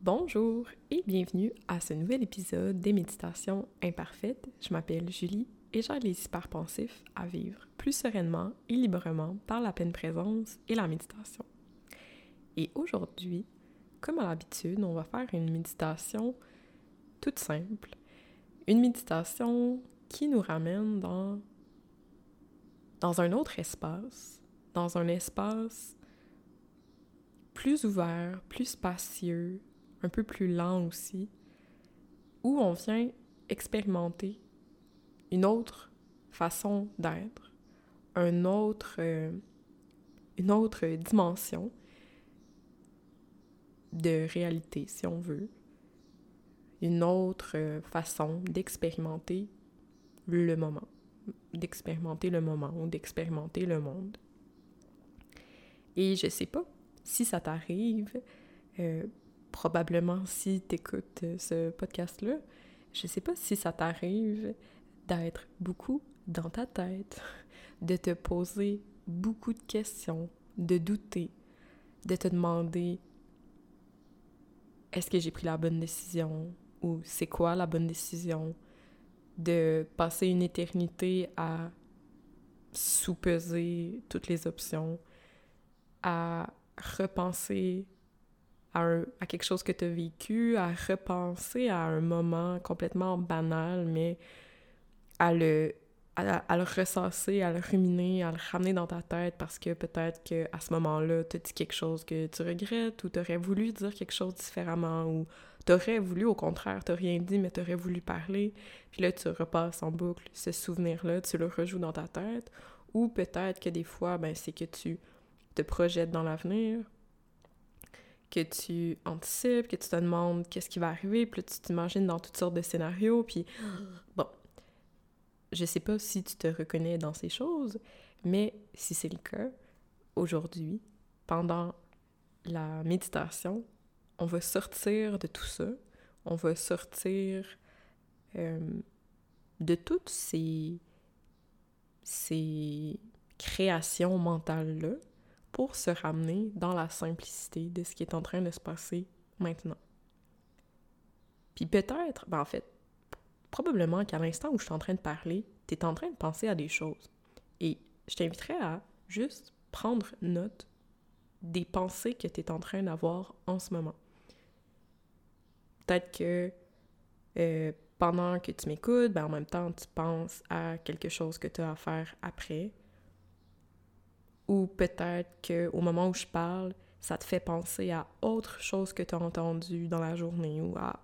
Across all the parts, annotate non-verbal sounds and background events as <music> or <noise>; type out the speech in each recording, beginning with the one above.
Bonjour et bienvenue à ce nouvel épisode des Méditations imparfaites. Je m'appelle Julie et j'aide les hyperpensifs à vivre plus sereinement et librement par la pleine présence et la méditation. Et aujourd'hui, comme à l'habitude, on va faire une méditation toute simple. Une méditation qui nous ramène dans, dans un autre espace, dans un espace plus ouvert, plus spacieux, un peu plus lent aussi, où on vient expérimenter une autre façon d'être, un autre, euh, une autre dimension de réalité, si on veut, une autre euh, façon d'expérimenter le moment, d'expérimenter le moment ou d'expérimenter le monde. Et je sais pas si ça t'arrive, euh, probablement si tu écoutes euh, ce podcast-là, je sais pas si ça t'arrive d'être beaucoup dans ta tête, <laughs> de te poser beaucoup de questions, de douter, de te demander est-ce que j'ai pris la bonne décision ou c'est quoi la bonne décision, de passer une éternité à sous-peser toutes les options, à repenser à, quelque chose que tu as vécu, à repenser à un moment complètement banal, mais à le, à, le ressasser, à le ruminer, à le ramener dans ta tête parce que peut-être qu'à ce moment-là, tu as dit quelque chose que tu regrettes ou tu aurais voulu dire quelque chose différemment ou tu aurais voulu, au contraire, tu rien dit, mais tu aurais voulu parler. Puis là, tu repasses en boucle ce souvenir-là, tu le rejoues dans ta tête. Ou peut-être que des fois, ben, c'est que tu te projettes dans l'avenir que tu anticipes, que tu te demandes qu'est-ce qui va arriver, puis tu t'imagines dans toutes sortes de scénarios, puis <gasps> bon, je sais pas si tu te reconnais dans ces choses, mais si c'est le cas, aujourd'hui, pendant la méditation, on va sortir de tout ça, on va sortir euh, de toutes ces, ces créations mentales-là, pour se ramener dans la simplicité de ce qui est en train de se passer maintenant. Puis peut-être, ben en fait, probablement qu'à l'instant où je suis en train de parler, tu es en train de penser à des choses. Et je t'inviterais à juste prendre note des pensées que tu es en train d'avoir en ce moment. Peut-être que euh, pendant que tu m'écoutes, ben en même temps, tu penses à quelque chose que tu as à faire après, ou peut-être qu'au moment où je parle, ça te fait penser à autre chose que tu as entendu dans la journée ou à.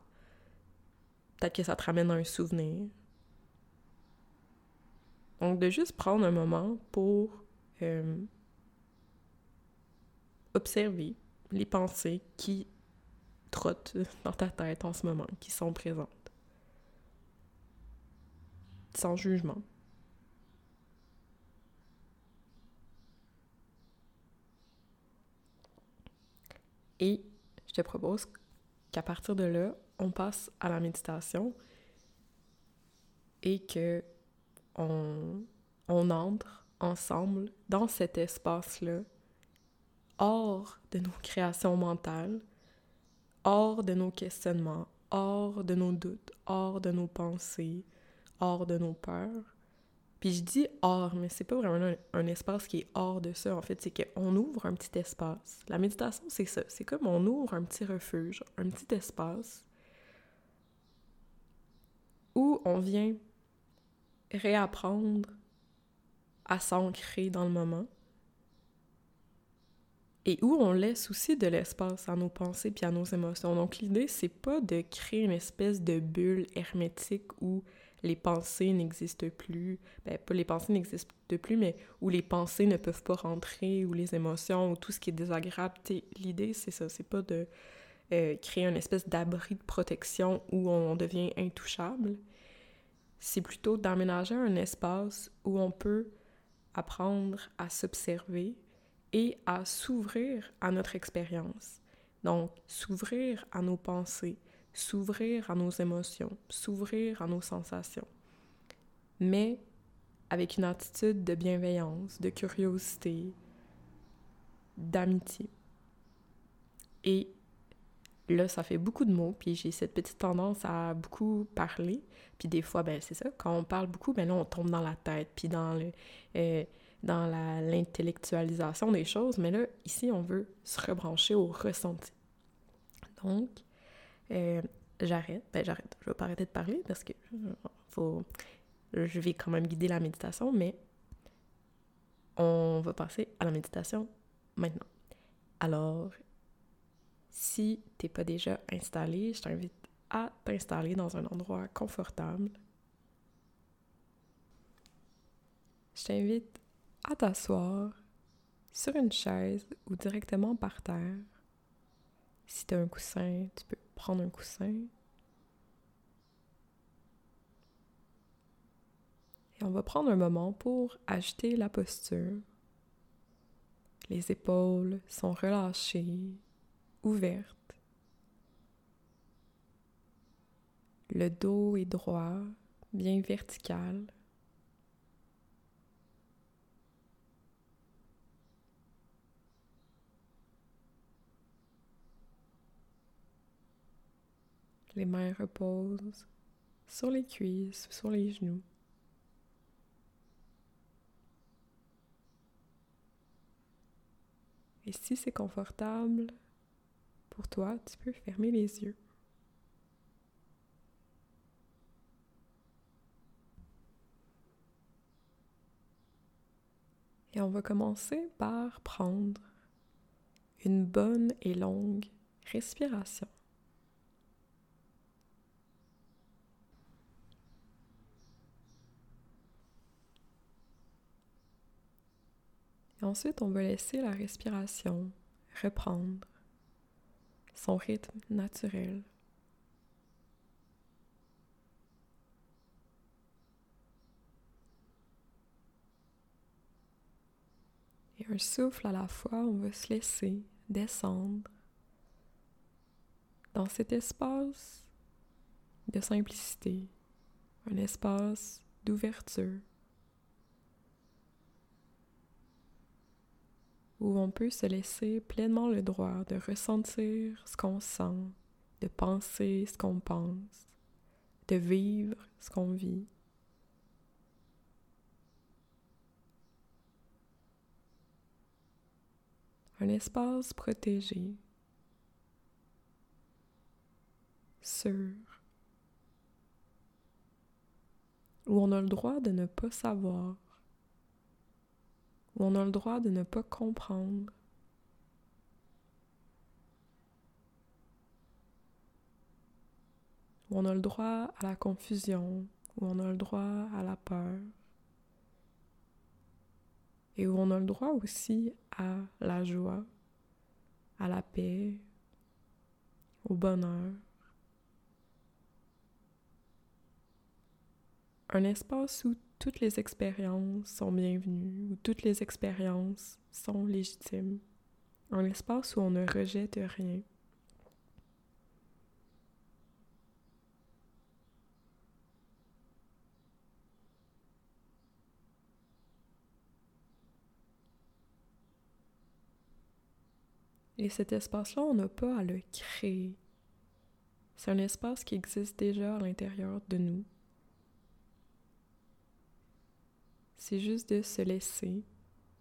Peut-être que ça te ramène un souvenir. Donc, de juste prendre un moment pour euh, observer les pensées qui trottent dans ta tête en ce moment, qui sont présentes. Sans jugement. Et je te propose qu'à partir de là, on passe à la méditation et que on, on entre ensemble dans cet espace-là, hors de nos créations mentales, hors de nos questionnements, hors de nos doutes, hors de nos pensées, hors de nos peurs, puis je dis hors, mais c'est pas vraiment un, espace qui est hors de ça. En fait, c'est qu'on ouvre un petit espace. La méditation, c'est ça. C'est comme on ouvre un petit refuge, un petit espace où on vient réapprendre à s'ancrer dans le moment et où on laisse aussi de l'espace à nos pensées puis à nos émotions. Donc l'idée, c'est pas de créer une espèce de bulle hermétique où les pensées n'existent plus, ben, pas les pensées n'existent plus, mais où les pensées ne peuvent pas rentrer, ou les émotions, ou tout ce qui est désagréable. L'idée, c'est ça, c'est pas de euh, créer une espèce d'abri de protection où on devient intouchable. C'est plutôt d'aménager un espace où on peut apprendre à s'observer et à s'ouvrir à notre expérience. Donc, s'ouvrir à nos pensées, s'ouvrir à nos émotions, s'ouvrir à nos sensations, mais avec une attitude de bienveillance, de curiosité, d'amitié. Et là, ça fait beaucoup de mots, puis j'ai cette petite tendance à beaucoup parler. Puis des fois, ben c'est ça, quand on parle beaucoup, ben là, on tombe dans la tête, puis dans le... Euh, dans l'intellectualisation des choses, mais là, ici, on veut se rebrancher au ressenti. Donc, euh, j'arrête, ben j'arrête, je vais pas arrêter de parler parce que faut, je vais quand même guider la méditation, mais on va passer à la méditation maintenant. Alors, si t'es pas déjà installé, je t'invite à t'installer dans un endroit confortable. Je t'invite à t'asseoir sur une chaise ou directement par terre. Si tu as un coussin, tu peux prendre un coussin. Et on va prendre un moment pour ajuster la posture. Les épaules sont relâchées, ouvertes. Le dos est droit, bien vertical. Les mains reposent sur les cuisses, sur les genoux. Et si c'est confortable pour toi, tu peux fermer les yeux. Et on va commencer par prendre une bonne et longue respiration. Ensuite, on va laisser la respiration reprendre son rythme naturel. Et un souffle à la fois, on va se laisser descendre dans cet espace de simplicité, un espace d'ouverture. Où on peut se laisser pleinement le droit de ressentir ce qu'on sent, de penser ce qu'on pense, de vivre ce qu'on vit. Un espace protégé, sûr, où on a le droit de ne pas savoir où on a le droit de ne pas comprendre. Où on a le droit à la confusion, où on a le droit à la peur. Et où on a le droit aussi à la joie, à la paix, au bonheur. Un espace où toutes les expériences sont bienvenues, où toutes les expériences sont légitimes. Un espace où on ne rejette rien. Et cet espace-là, on n'a pas à le créer. C'est un espace qui existe déjà à l'intérieur de nous. C'est juste de se laisser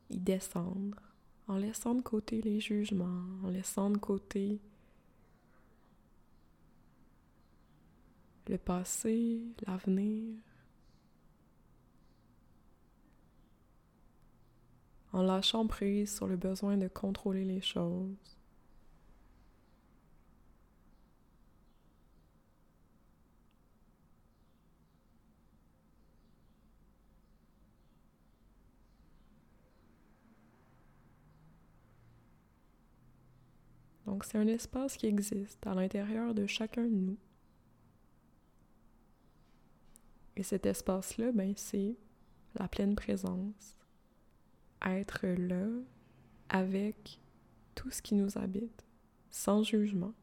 y descendre, en laissant de côté les jugements, en laissant de côté le passé, l'avenir, en lâchant prise sur le besoin de contrôler les choses. Donc c'est un espace qui existe à l'intérieur de chacun de nous. Et cet espace-là, ben, c'est la pleine présence. Être là avec tout ce qui nous habite, sans jugement,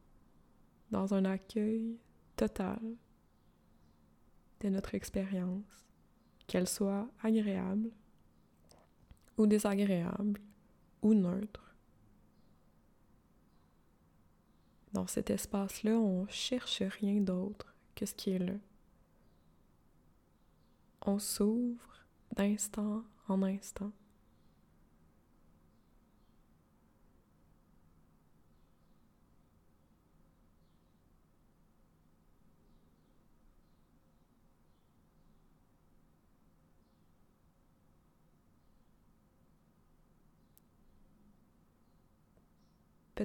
dans un accueil total de notre expérience, qu'elle soit agréable ou désagréable ou neutre Dans cet espace-là, on cherche rien d'autre que ce qui est là. On s'ouvre d'instant en instant.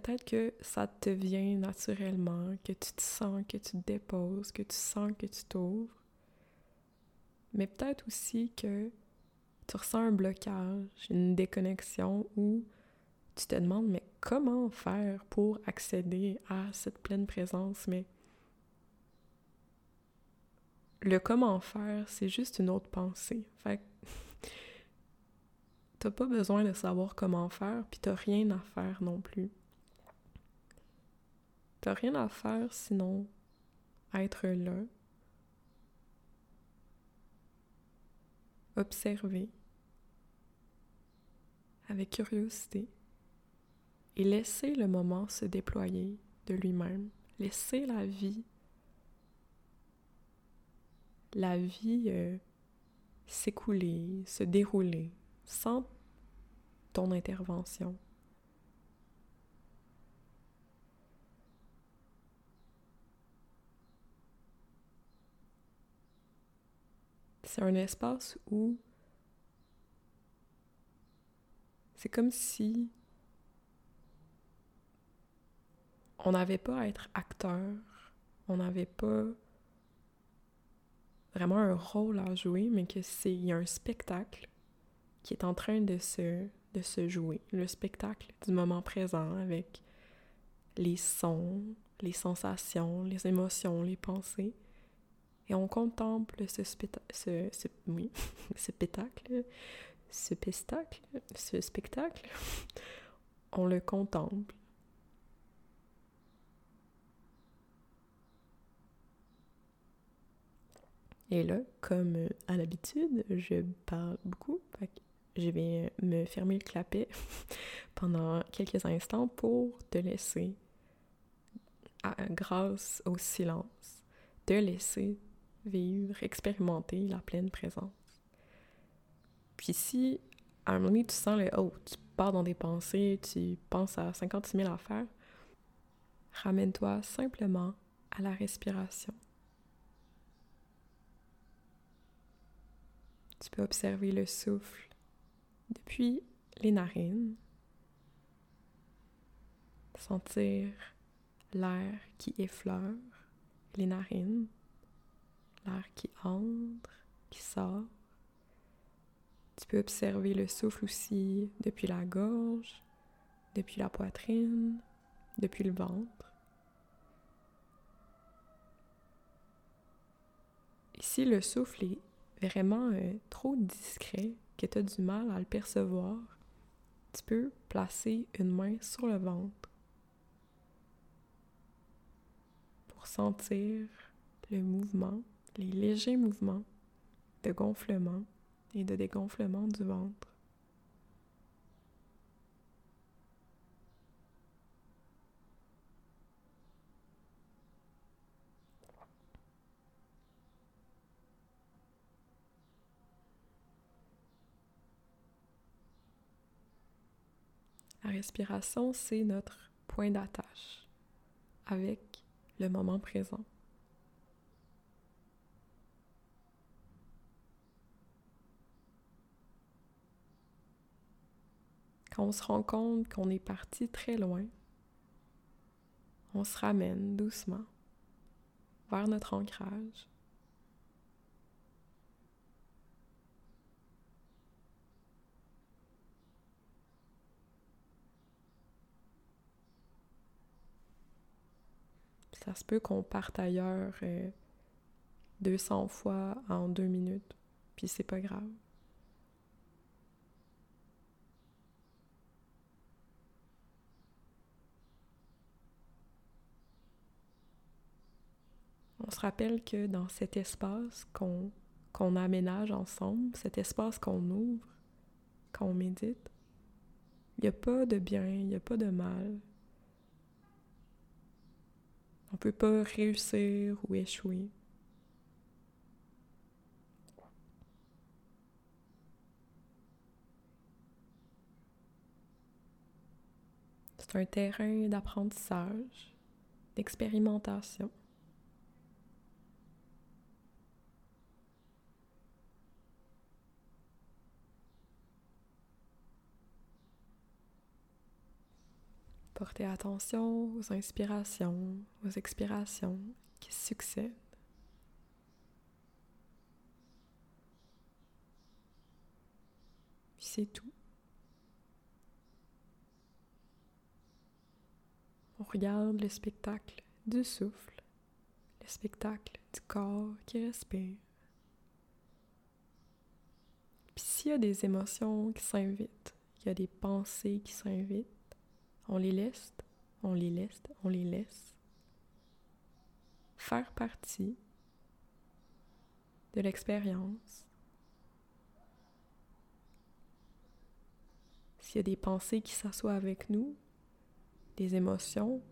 Peut-être que ça te vient naturellement, que tu te sens, que tu te déposes, que tu sens que tu t'ouvres. Mais peut-être aussi que tu ressens un blocage, une déconnexion ou tu te demandes mais comment faire pour accéder à cette pleine présence? Mais le comment faire, c'est juste une autre pensée. Fait <laughs> t'as pas besoin de savoir comment faire, puis t'as rien à faire non plus. T'as rien à faire sinon être là, observer. Avec curiosité. Et laisser le moment se déployer de lui-même, laisser la vie, la vie euh, s'écouler, se dérouler sans ton intervention. C'est un espace où c'est comme si on n'avait pas à être acteur, on n'avait pas vraiment un rôle à jouer, mais que c'est y a un spectacle qui est en train de se de se jouer, le spectacle du moment présent avec les sons, les sensations, les émotions, les pensées et on contemple ce, ce, ce, oui, <laughs> ce spectacle, ce spectacle, ce spectacle, on le contemple. Et là, comme à l'habitude, je parle beaucoup, je vais me fermer le clapet <laughs> pendant quelques instants pour te laisser, grâce au silence, te laisser vivre, expérimenter la pleine présence. Puis si à un moment donné tu sens le oh, tu pars dans des pensées, tu penses à 56 000 affaires, ramène-toi simplement à la respiration. Tu peux observer le souffle depuis les narines, sentir l'air qui effleure les narines, l'air qui entre, qui sort. Tu peux observer le souffle aussi depuis la gorge, depuis la poitrine, depuis le ventre. si le souffle est vraiment euh, trop discret, que tu as du mal à le percevoir, tu peux placer une main sur le ventre pour sentir le mouvement les légers mouvements de gonflement et de dégonflement du ventre. La respiration, c'est notre point d'attache avec le moment présent. Quand on se rend compte qu'on est parti très loin, on se ramène doucement vers notre ancrage. Ça se peut qu'on parte ailleurs 200 euh, fois en deux minutes, puis c'est pas grave. On se rappelle que dans cet espace qu'on aménage ensemble, cet espace qu'on ouvre quand on médite, il n'y a pas de bien, il n'y a pas de mal. On peut pas réussir ou échouer. C'est un terrain d'apprentissage, d'expérimentation. Portez attention aux inspirations, aux expirations qui succèdent. C'est tout. On regarde le spectacle du souffle, le spectacle du corps qui respire. Puis s'il y a des émotions qui s'invitent, il y a des pensées qui s'invitent, on les laisse, on les laisse, on les laisse faire partie de l'expérience. S'il y a des pensées qui s'assoient avec nous, des émotions,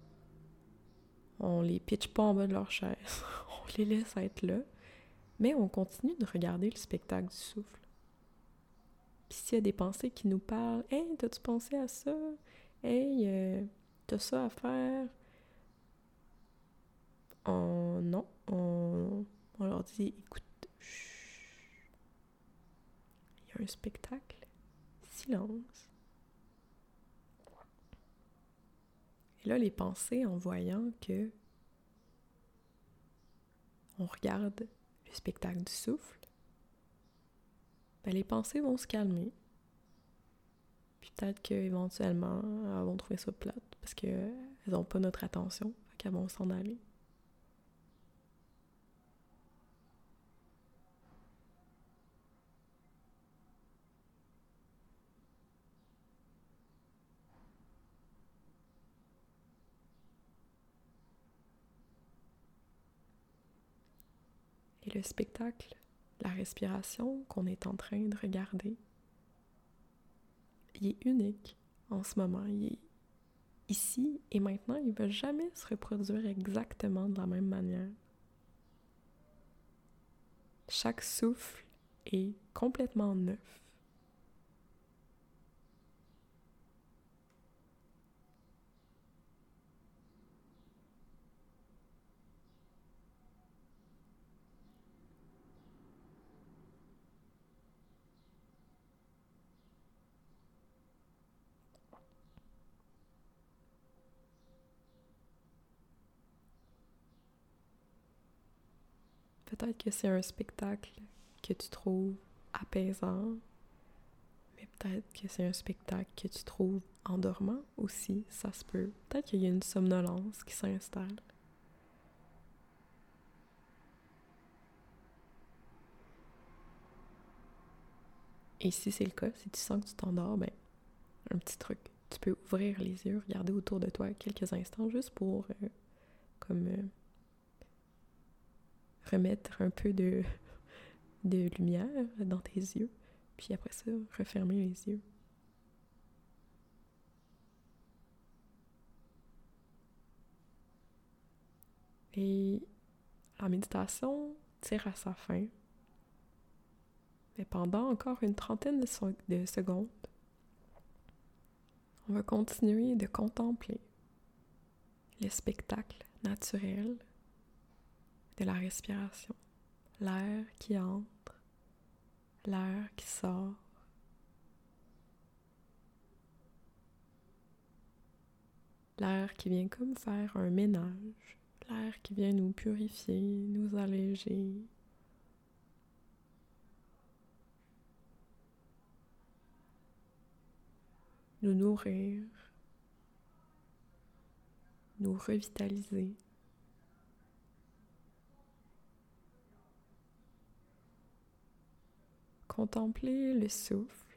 on les pitch pas en bas de leur chaise, <laughs> on les laisse être là, mais on continue de regarder le spectacle du souffle. Puis s'il y a des pensées qui nous parlent, Hey, t'as-tu pensé à ça? Hey, euh, t'as ça à faire? On, non, on, on leur dit écoute, il y a un spectacle, silence. Et là, les pensées, en voyant que on regarde le spectacle du souffle, ben, les pensées vont se calmer peut-être qu'éventuellement, elles vont trouver ça plate parce qu'elles n'ont pas notre attention, qu'elles vont s'en aller. Et le spectacle, la respiration qu'on est en train de regarder, il est unique en ce moment. Il est ici et maintenant. Il ne va jamais se reproduire exactement de la même manière. Chaque souffle est complètement neuf. Peut-être que c'est un spectacle que tu trouves apaisant, mais peut-être que c'est un spectacle que tu trouves endormant aussi, ça se peut. Peut-être qu'il y a une somnolence qui s'installe. Et si c'est le cas, si tu sens que tu t'endors, ben, un petit truc. Tu peux ouvrir les yeux, regarder autour de toi quelques instants juste pour, euh, comme, euh, remettre un peu de, lumière dans tes yeux, puis après ça, refermer les yeux. Et la méditation tire à sa fin. Et pendant encore une trentaine de secondes, on va continuer de contempler le spectacle naturel de la respiration. L'air qui entre, l'air qui sort. L'air qui vient comme faire un ménage, l'air qui vient nous purifier, nous alléger. Nous nourrir, nous revitaliser. Contempler le souffle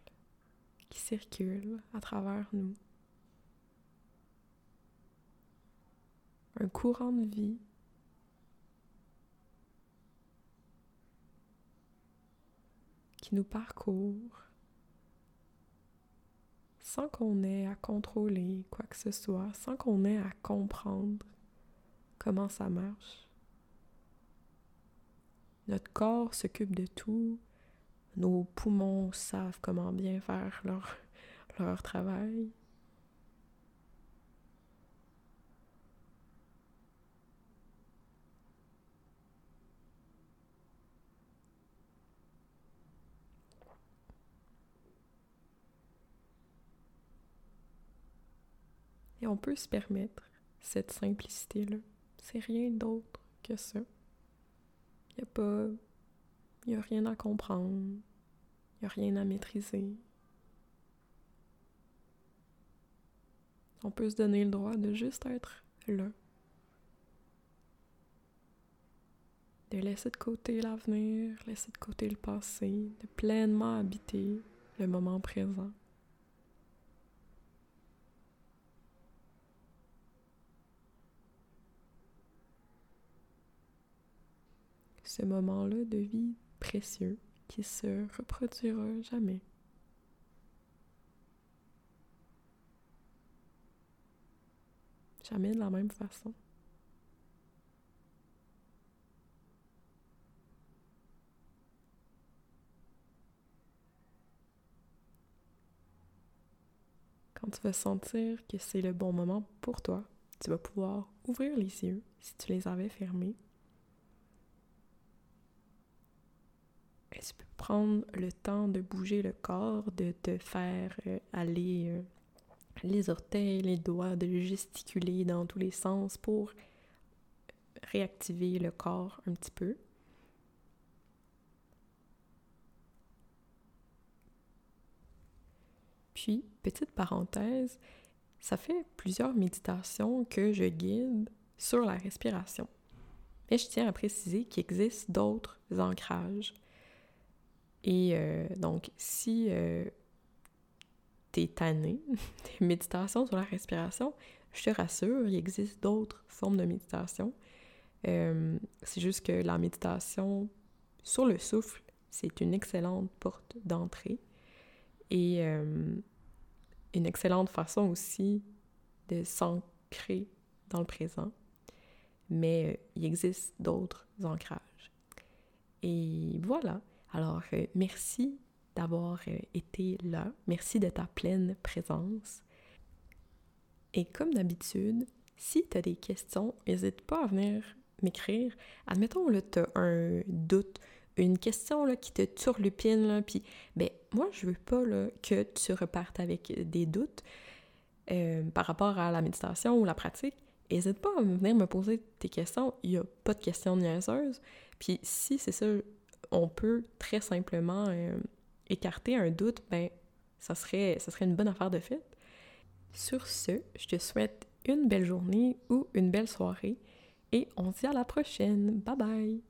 qui circule à travers nous. Un courant de vie qui nous parcourt sans qu'on ait à contrôler quoi que ce soit, sans qu'on ait à comprendre comment ça marche. Notre corps s'occupe de tout. Nos poumons savent comment bien faire leur, leur travail. Et on peut se permettre cette simplicité-là. C'est rien d'autre que ça. Il n'y a pas. Il a rien à comprendre. Il n'y a rien à maîtriser. On peut se donner le droit de juste être là. De laisser de côté l'avenir, laisser de côté le passé, de pleinement habiter le moment présent. ce moment-là de vie précieux qui se reproduira jamais. Jamais de la même façon. Quand tu vas sentir que c'est le bon moment pour toi, tu vas pouvoir ouvrir les yeux si tu les avais fermés tu peux prendre le temps de bouger le corps, de te faire euh, aller euh, les orteils, les doigts, de gesticuler dans tous les sens pour réactiver le corps un petit peu? Puis, petite parenthèse, ça fait plusieurs méditations que je guide sur la respiration. Mais je tiens à préciser qu'il existe d'autres ancrages. Et euh, donc, si euh, tu es tanné <laughs> des méditations sur la respiration, je te rassure, il existe d'autres formes de méditation. Euh, c'est juste que la méditation sur le souffle, c'est une excellente porte d'entrée et une excellente façon aussi de s'ancrer dans le présent. Mais il existe d'autres ancrages. Et voilà. Alors, euh, merci d'avoir euh, été là. Merci de ta pleine présence. Et comme d'habitude, si tu as des questions, n'hésite pas à venir m'écrire. Admettons, là, tu as un doute, une question là, qui te turlupine, là, puis ben, moi, je veux pas là, que tu repartes avec des doutes euh, par rapport à la méditation ou la pratique. N'hésite pas à venir me poser tes questions. Il n'y a pas de questions niaiseuses. Puis si c'est ça on peut très simplement euh, écarter un doute, ben, ça serait, ça serait une bonne affaire de fait. Sur ce, je te souhaite une belle journée ou une belle soirée et on se dit à la prochaine. Bye bye!